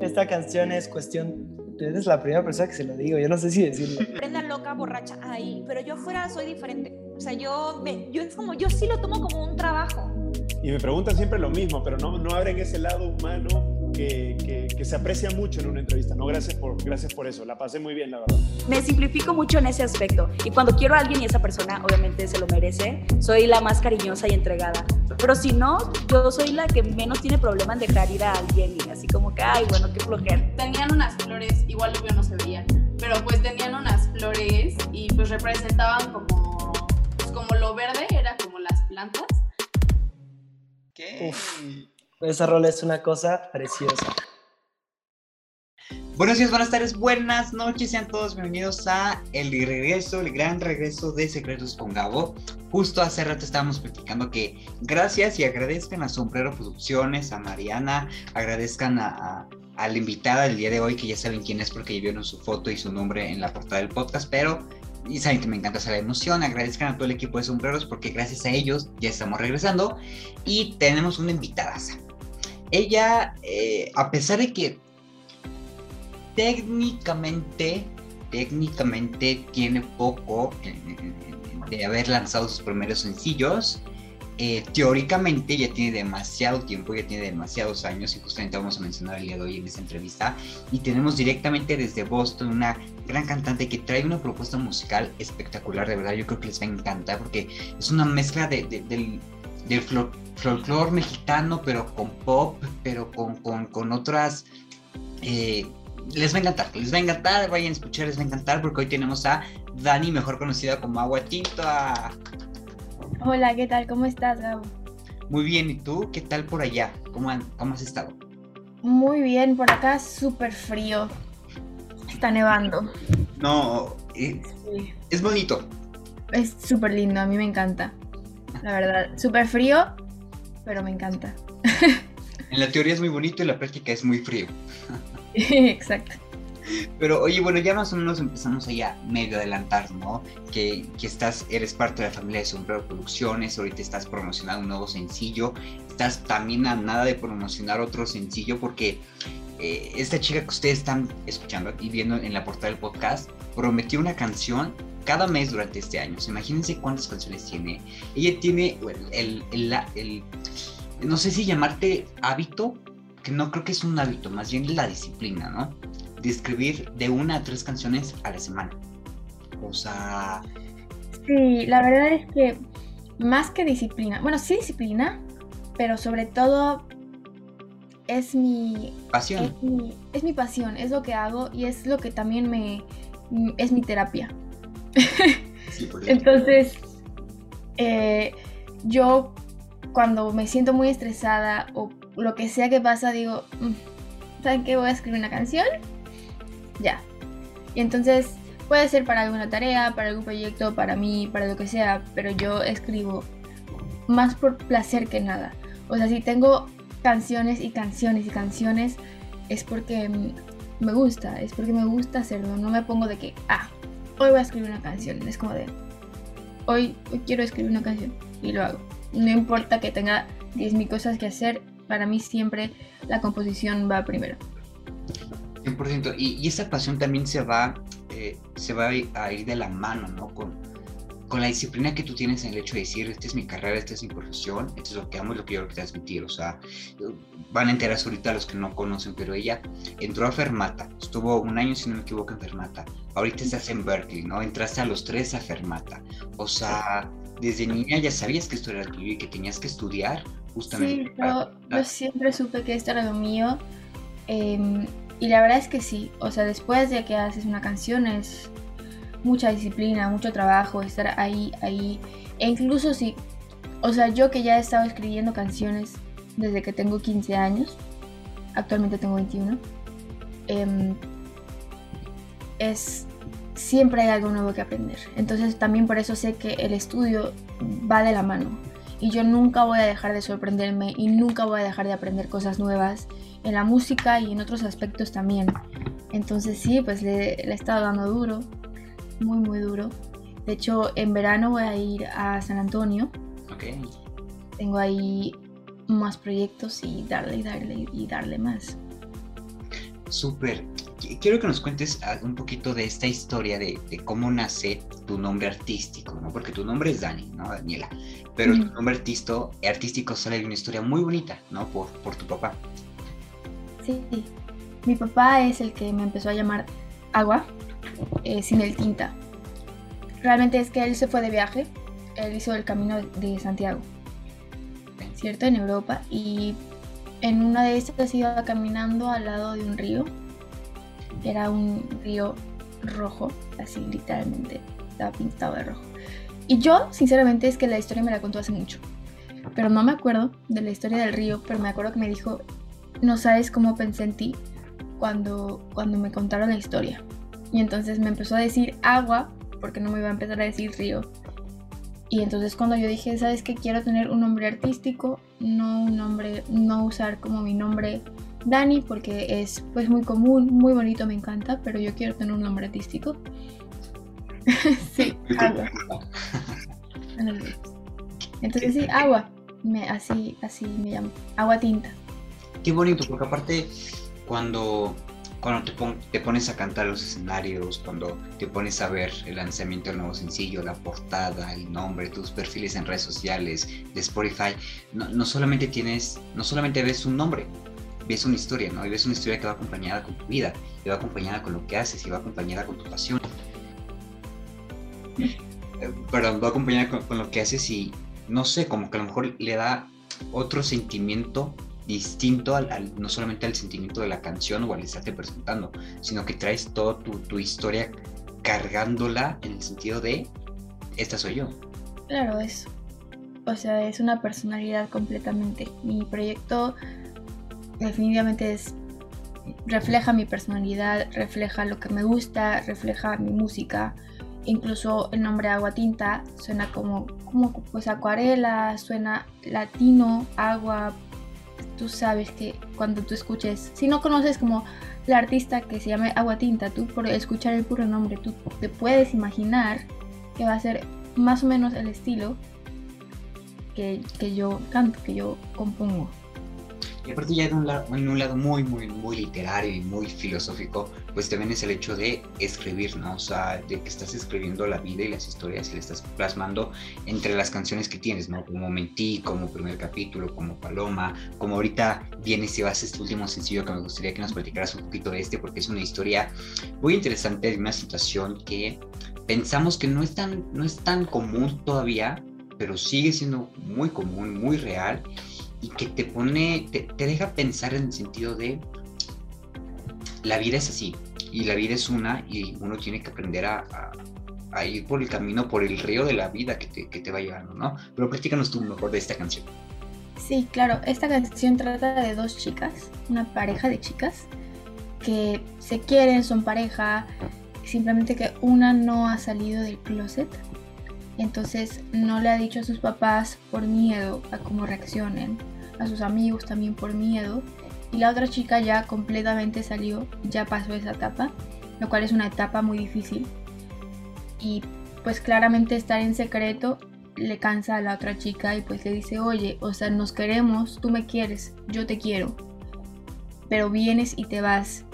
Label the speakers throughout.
Speaker 1: esta canción es cuestión eres la primera persona que se lo digo, yo no sé si decirlo.
Speaker 2: Prenda loca, borracha, ahí, pero yo afuera soy diferente. O sea, yo, yo es como, yo sí lo tomo como un trabajo.
Speaker 3: Y me preguntan siempre lo mismo, pero no, no abren ese lado humano que, que, se aprecia mucho en una entrevista. No, gracias por, gracias por eso. La pasé muy bien, la verdad.
Speaker 4: Me simplifico mucho en ese aspecto. Y cuando quiero a alguien y esa persona obviamente se lo merece, soy la más cariñosa y entregada. Pero si no, yo soy la que menos tiene problema en dejar ir a alguien y así como que, ay, bueno, qué flojera.
Speaker 5: Tenían unas flores, igual obvio no se veía, pero pues tenían unas flores y pues representaban como, pues como lo verde, era como las plantas.
Speaker 1: ¿Qué? Uf. Esa rola es una cosa preciosa.
Speaker 6: Buenos días, buenas tardes, buenas noches, sean todos bienvenidos a el regreso, el gran regreso de Secretos con Gabo. Justo hace rato estábamos platicando que gracias y agradezcan a Sombrero Producciones, a Mariana, agradezcan a, a, la invitada del día de hoy, que ya saben quién es porque ya vieron su foto y su nombre en la portada del podcast, pero y saben que me encanta esa emoción, agradezcan a todo el equipo de sombreros porque gracias a ellos ya estamos regresando y tenemos una invitada ella, eh, a pesar de que técnicamente, técnicamente tiene poco de haber lanzado sus primeros sencillos, eh, teóricamente ya tiene demasiado tiempo, ya tiene demasiados años y justamente vamos a mencionar el día de hoy en esta entrevista. Y tenemos directamente desde Boston una gran cantante que trae una propuesta musical espectacular, de verdad yo creo que les va a encantar porque es una mezcla de, del, folclore mexicano, pero con pop, pero con, con, otras... Eh, les va a encantar, les va a encantar, vayan a escuchar, les va a encantar, porque hoy tenemos a Dani, mejor conocida como Agua Tinta.
Speaker 7: Hola, ¿qué tal? ¿Cómo estás, Gabo?
Speaker 6: Muy bien, ¿y tú? ¿Qué tal por allá? ¿Cómo, cómo has estado?
Speaker 7: Muy bien, por acá súper frío. Está nevando.
Speaker 6: No, eh, es bonito.
Speaker 7: Es súper lindo, a mí me encanta. La verdad, súper frío, pero me encanta.
Speaker 6: En la teoría es muy bonito y la práctica es muy frío.
Speaker 7: Exacto.
Speaker 6: Pero oye, bueno, ya más o menos empezamos allá medio adelantar, ¿no? Que, que, estás, eres parte de la familia de Sombrero Producciones, ahorita estás promocionando un nuevo sencillo, estás también a nada de promocionar otro sencillo porque eh, esta chica que ustedes están escuchando y viendo en la portada del podcast prometió una canción cada mes durante este año. imagínense cuántas canciones tiene. Ella tiene el, el, no sé si llamarte hábito, que no creo que es un hábito, más bien la disciplina, ¿no? De escribir de una a tres canciones a la semana. O sea...
Speaker 7: Sí, la verdad es que más que disciplina, bueno, sí disciplina, pero sobre todo es mi
Speaker 6: pasión.
Speaker 7: Es mi, es mi pasión, es lo que hago y es lo que también me es mi terapia. Entonces, eh, yo cuando me siento muy estresada o lo que sea que pasa, digo, mm, ¿saben qué? Voy a escribir una canción. Ya. Y entonces puede ser para alguna tarea, para algún proyecto, para mí, para lo que sea, pero yo escribo más por placer que nada. O sea, si tengo canciones y canciones y canciones, es porque me gusta, es porque me gusta hacerlo. No me pongo de que, ah, hoy voy a escribir una canción. Es como de, hoy, quiero escribir una canción y lo hago. No importa que tenga 10.000 cosas que hacer, para mí siempre la composición va primero.
Speaker 6: 100%. Y, y esa pasión también se va, eh, se va a ir de la mano, ¿no? Con la disciplina que tú tienes en el hecho de decir, esta es mi carrera, esta es mi profesión, esto es lo que amo y lo que quiero transmitir. O sea, van a enterarse ahorita los que no conocen, pero ella entró a Fermata, estuvo un año, si no me equivoco, en Fermata. Ahorita estás en Berkeley, ¿no? Entraste a los tres a Fermata. O sea, desde niña ya sabías que esto era tuyo y que tenías que estudiar justamente.
Speaker 7: Sí, yo, siempre supe que esto era lo mío. Em, y la verdad es que sí, o sea, después de que haces una canción es mucha disciplina, mucho trabajo, estar ahí, ahí. E incluso si, o sea, yo que ya he estado escribiendo canciones desde que tengo 15 años, actualmente tengo 21, em, es, siempre hay algo nuevo que aprender. Entonces también por eso sé que el estudio va de la mano. Y yo nunca voy a dejar de sorprenderme y nunca voy a dejar de aprender cosas nuevas en la música y en otros aspectos también. Entonces sí, pues le, le he estado dando duro muy, muy duro. De hecho, en verano voy a ir a San Antonio.
Speaker 6: Okay.
Speaker 7: Tengo ahí más proyectos y darle y darle y darle más.
Speaker 6: súper. Quiero que nos cuentes un poquito de esta historia de, cómo nace tu nombre artístico, ¿no? Porque tu nombre es Dani, ¿no? Daniela. Pero tu nombre artístico, artístico sale de una historia muy bonita, ¿no? Por, por tu papá.
Speaker 7: Sí, mi papá es el que me empezó a llamar Agua, eh, sin el tinta. Realmente es que él se fue de viaje, él hizo el camino de Santiago, ¿cierto? En Europa, y en una de estas iba caminando al lado de un río. Era un río rojo, así literalmente, estaba pintado de rojo. Y yo, sinceramente, es que la historia me la contó hace mucho. Pero no me acuerdo de la historia del río, pero me acuerdo que me dijo, no sabes cómo pensé en ti cuando, cuando me contaron la historia. Y entonces me empezó a decir agua, porque no me iba a empezar a decir río. Y entonces cuando yo dije, ¿sabes qué? Quiero tener un nombre artístico, no un nombre, no usar como mi nombre Dani, porque es pues muy común, muy bonito, me encanta, pero yo quiero tener un nombre artístico. sí, agua. Entonces sí, agua. Me, así, así me llamo. Agua tinta.
Speaker 6: Qué bonito, porque aparte cuando cuando te, te, pones a cantar los escenarios, cuando te pones a ver el lanzamiento del nuevo sencillo, la portada, el nombre, tus perfiles en redes sociales, de Spotify, no, solamente tienes, no solamente ves un nombre, ves una historia, ¿no? Y ves una historia que va acompañada con tu vida, que va acompañada con lo que haces y va acompañada con tu pasión. Eh, perdón, va acompañada con lo que haces y no sé, como que a lo mejor le da otro sentimiento distinto al, no solamente al sentimiento de la canción o al estarte presentando, sino que traes toda tu, historia cargándola en el sentido de, esta soy yo.
Speaker 7: Claro, es, o sea, es una personalidad completamente. Mi proyecto definitivamente es, refleja mi personalidad, refleja lo que me gusta, refleja mi música. Incluso el nombre Agua Tinta suena como, como pues acuarela, suena latino, agua, tú sabes que cuando tú escuches, si no conoces como la artista que se llama Agua Tinta, tú por escuchar el puro nombre, tú te puedes imaginar que va a ser más o menos el estilo que, que yo canto, que yo compongo.
Speaker 6: Y aparte ya en un, lado, en un lado muy, muy, muy literario y muy filosófico, pues también es el hecho de escribir, ¿no? O sea, de que estás escribiendo la vida y las historias y le estás plasmando entre las canciones que tienes, ¿no? Como Mentí, como Primer Capítulo, como Paloma, como ahorita vienes y vas a este último sencillo que me gustaría que nos platicaras un poquito de este, porque es una historia muy interesante de una situación que pensamos que no es tan, no es tan común todavía, pero sigue siendo muy común, muy real y que te pone, te, deja pensar en el sentido de la vida es así y la vida es una y uno tiene que aprender a, ir por el camino, por el río de la vida que te, que te va llevando, ¿no? Pero platícanos tú mejor de esta canción.
Speaker 7: Sí, claro, esta canción trata de dos chicas, una pareja de chicas que se quieren, son pareja, simplemente que una no ha salido del closet entonces no le ha dicho a sus papás por miedo a cómo reaccionen, a sus amigos también por miedo. Y la otra chica ya completamente salió, ya pasó esa etapa, lo cual es una etapa muy difícil. Y pues claramente estar en secreto le cansa a la otra chica y pues le dice, oye, o sea, nos queremos, tú me quieres, yo te quiero, pero vienes y te vas.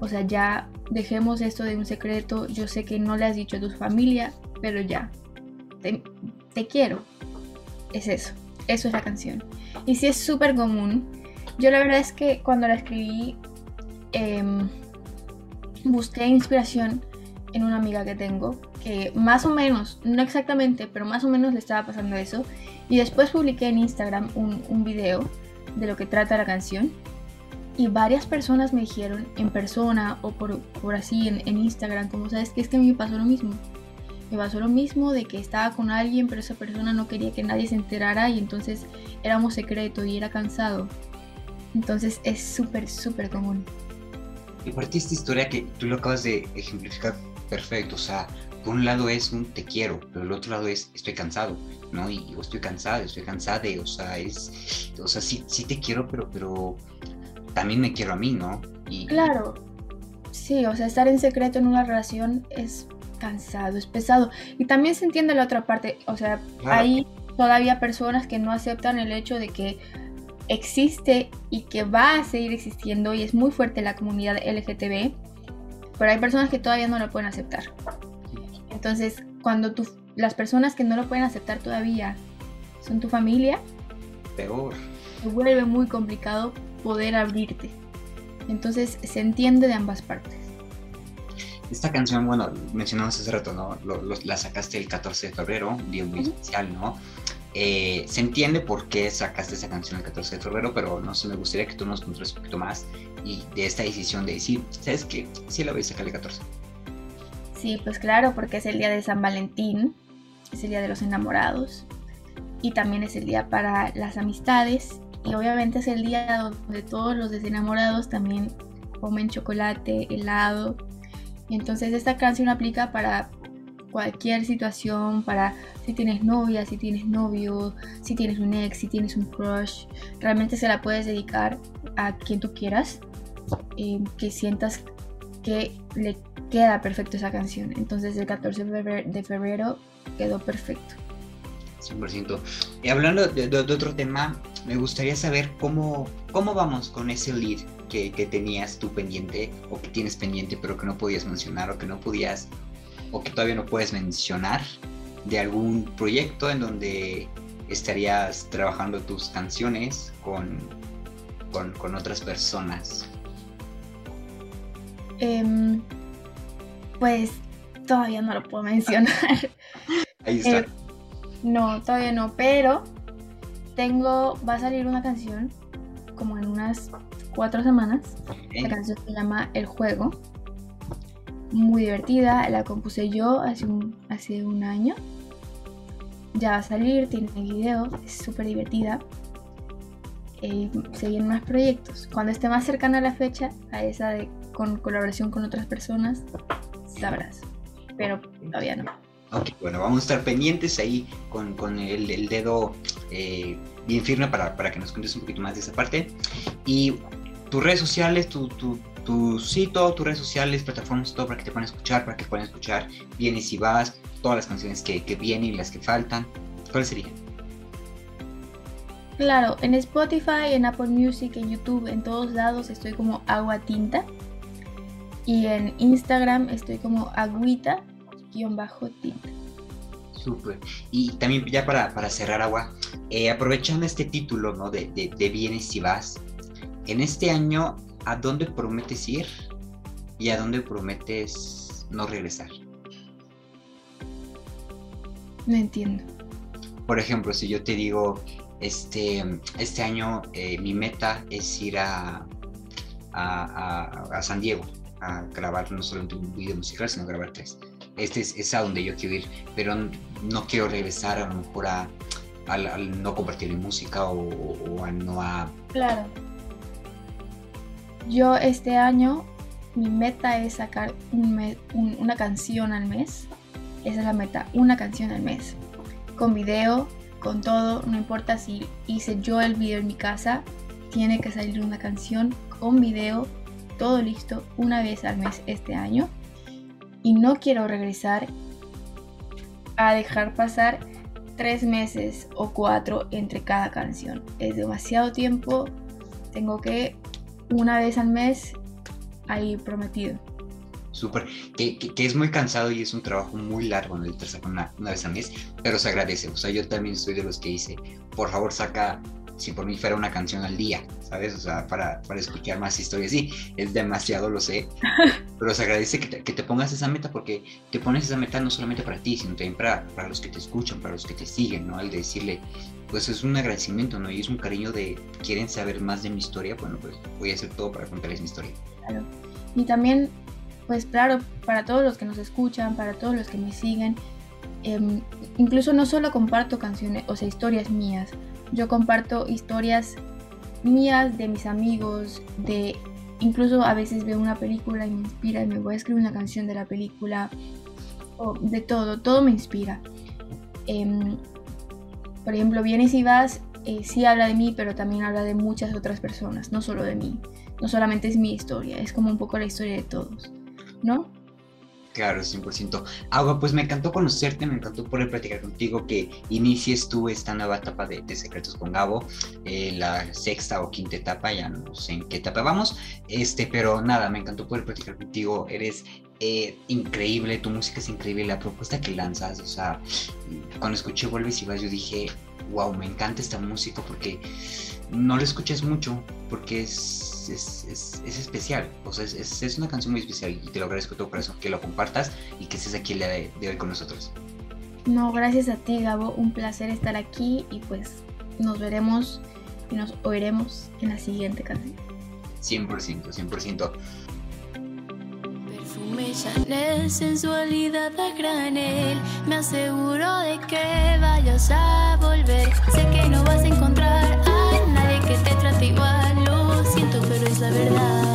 Speaker 7: O sea, ya dejemos esto de un secreto, yo sé que no le has dicho a tu familia, pero ya, te, quiero. Es eso, eso es la canción. Y si es súper común. Yo la verdad es que cuando la escribí em, busqué inspiración en una amiga que tengo que más o menos, no exactamente, pero más o menos le estaba pasando eso. Y después publiqué en Instagram un, un video de lo que trata la canción. Y varias personas me dijeron en persona o por, por así en, en Instagram, como sabes que es que a mí me pasó lo mismo me pasó lo mismo de que estaba con alguien, pero esa persona no quería que nadie se enterara y entonces éramos secreto y era cansado. Entonces es súper, súper común.
Speaker 6: Y aparte esta historia que tú lo acabas de ejemplificar perfecto, o sea, por un lado es un te quiero, pero el otro lado es estoy cansado, ¿no? Y yo estoy cansado, estoy cansada, o sea, es, o sea, sí, sí te quiero, pero, pero también me quiero a mí, ¿no?
Speaker 7: Y, claro, sí, o sea, estar en secreto en una relación es cansado, es pesado. Y también se entiende la otra parte, o sea, hay todavía personas que no aceptan el hecho de que existe y que va a seguir existiendo y es muy fuerte la comunidad LGTB, pero hay personas que todavía no lo pueden aceptar. Entonces, cuando tú, las personas que no lo pueden aceptar todavía son tu familia,
Speaker 6: Peor.
Speaker 7: se vuelve muy complicado poder abrirte. Entonces, se entiende de ambas partes.
Speaker 6: Esta canción, bueno, mencionamos hace rato, ¿no? Lo- lo- la sacaste el 14 de febrero, un día muy especial, ¿no? Eh, se entiende por qué sacaste esa canción el 14 de febrero, pero no sé, me gustaría que tú nos contaras un poquito más y de esta decisión de decir, ¿sabes qué? Sí la voy a sacar el 14.
Speaker 7: Sí, pues claro, porque es el día de San Valentín, es el día de los enamorados y también es el día para las amistades y obviamente es el día donde todos los desenamorados también comen chocolate, helado. Entonces esta canción aplica para cualquier situación, para si tienes novia, si tienes novio, si tienes un ex, si tienes un crush. Realmente se la puedes dedicar a quien tú quieras, eh, que sientas que le queda perfecto esa canción. Entonces el 14 de febrero, de febrero quedó perfecto.
Speaker 6: 100%. Y hablando de, de- de otro tema, me gustaría saber cómo, cómo vamos con ese lead que, que tenías tú pendiente o que tienes pendiente pero que no podías mencionar o que no podías o que todavía no puedes mencionar de algún proyecto en donde estarías trabajando tus canciones con, con, con otras personas.
Speaker 7: Em, pues todavía no lo puedo mencionar.
Speaker 6: Ahí está.
Speaker 7: Eh, no, todavía no, pero tengo, va a salir una canción como en unas cuatro semanas. La
Speaker 6: ¿ok?
Speaker 7: canción se llama El Juego. Muy divertida, la compuse yo hace un, hace un año. Ya va a salir, tiene video, es súper divertida. Eh, se vienen más proyectos. Cuando esté más cercana a la fecha, a esa de con colaboración con otras personas, sabrás. Pero todavía no.
Speaker 6: Ok, bueno, vamos a estar pendientes ahí con, con el, el dedo eh, bien firme para, para que nos cuentes un poquito más de esa parte. Y tus redes sociales, tu, tu, tu sitio, tus redes sociales, plataformas, todo para que te puedan escuchar, para que puedan escuchar Vienes y Vas, todas las canciones que, que vienen y las que faltan. ¿Cuál sería?
Speaker 7: Claro, en Spotify, en Apple Music, en YouTube, en todos lados estoy como agua tinta. Y en Instagram estoy como agüita-tinta.
Speaker 6: Súper. Y también ya para, para cerrar agua, eh, aprovechando este título ¿no? de, de, de Vienes y Vas, en este año, ¿a dónde prometes ir y a dónde prometes no regresar?
Speaker 7: No entiendo.
Speaker 6: Por ejemplo, si yo te digo, este, este año eh, mi meta es ir a, a, a- a San Diego a grabar no solamente un video musical, sino grabar tres. Este es, es a donde yo quiero ir, pero no quiero regresar a lo mejor a, al, al no compartir mi música o, o a no a...
Speaker 7: Claro. Yo este año, mi meta es sacar una canción al mes. Esa es la meta, una canción al mes. Con video, con todo, no importa si hice yo el video en mi casa, tiene que salir una canción con video, todo listo, una vez al mes este año. Y no quiero regresar a dejar pasar tres meses o cuatro entre cada canción. Es demasiado tiempo. Tengo que una vez al mes ahí prometido.
Speaker 6: Súper, que, que, que es muy cansado y es un trabajo muy largo, ¿no? El una, una vez al mes, pero se agradece. O sea, yo también soy de los que dice, por favor, saca, si por mí fuera una canción al día, ¿sabes? O sea, para, para escuchar más historias. Sí, es demasiado, lo sé, pero se agradece que te, que te pongas esa meta porque te pones esa meta no solamente para ti, sino también para, para los que te escuchan, para los que te siguen, ¿no? El de decirle, pues es un agradecimiento, ¿no? Y es un cariño de, quieren saber más de mi historia, bueno, pues voy a hacer todo para contarles mi historia.
Speaker 7: Claro. Y también, pues claro, para todos los que nos escuchan, para todos los que me siguen, em, incluso no solo comparto canciones, o sea, historias mías, yo comparto historias mías de mis amigos, de incluso a veces veo una película y me inspira y me voy a escribir una canción de la película, o de todo, todo me inspira. Em, por ejemplo, Vienes y Vas eh, sí habla de mí, pero también habla de muchas otras personas, no solo de mí. No solamente es mi historia, es como un poco la historia de todos, ¿no?
Speaker 6: Claro, 100%. Agua, pues me encantó conocerte, me encantó poder platicar contigo, que inicies tú esta nueva etapa de, Secretos con Gabo, eh, la sexta o quinta etapa, ya no sé en qué etapa vamos, este, pero nada, me encantó poder platicar contigo, eres eh, increíble, tu música es increíble, la propuesta que lanzas, o sea, cuando escuché Vuelves y vas, yo dije, wow, me encanta esta música porque no la escuchas mucho, porque es es, especial, o sea, es, una canción muy especial y te lo agradezco todo corazón que lo compartas y que estés aquí el día de, hoy con nosotros.
Speaker 7: No, gracias a ti, Gabo, un placer estar aquí y pues nos veremos y nos oiremos en la siguiente canción. 100%,
Speaker 6: 100%.
Speaker 8: Perfume Chanel, sensualidad a granel. Me aseguro de que vayas a volver. Sé que no vas a encontrar a nadie que te trate igual pero es la verdad.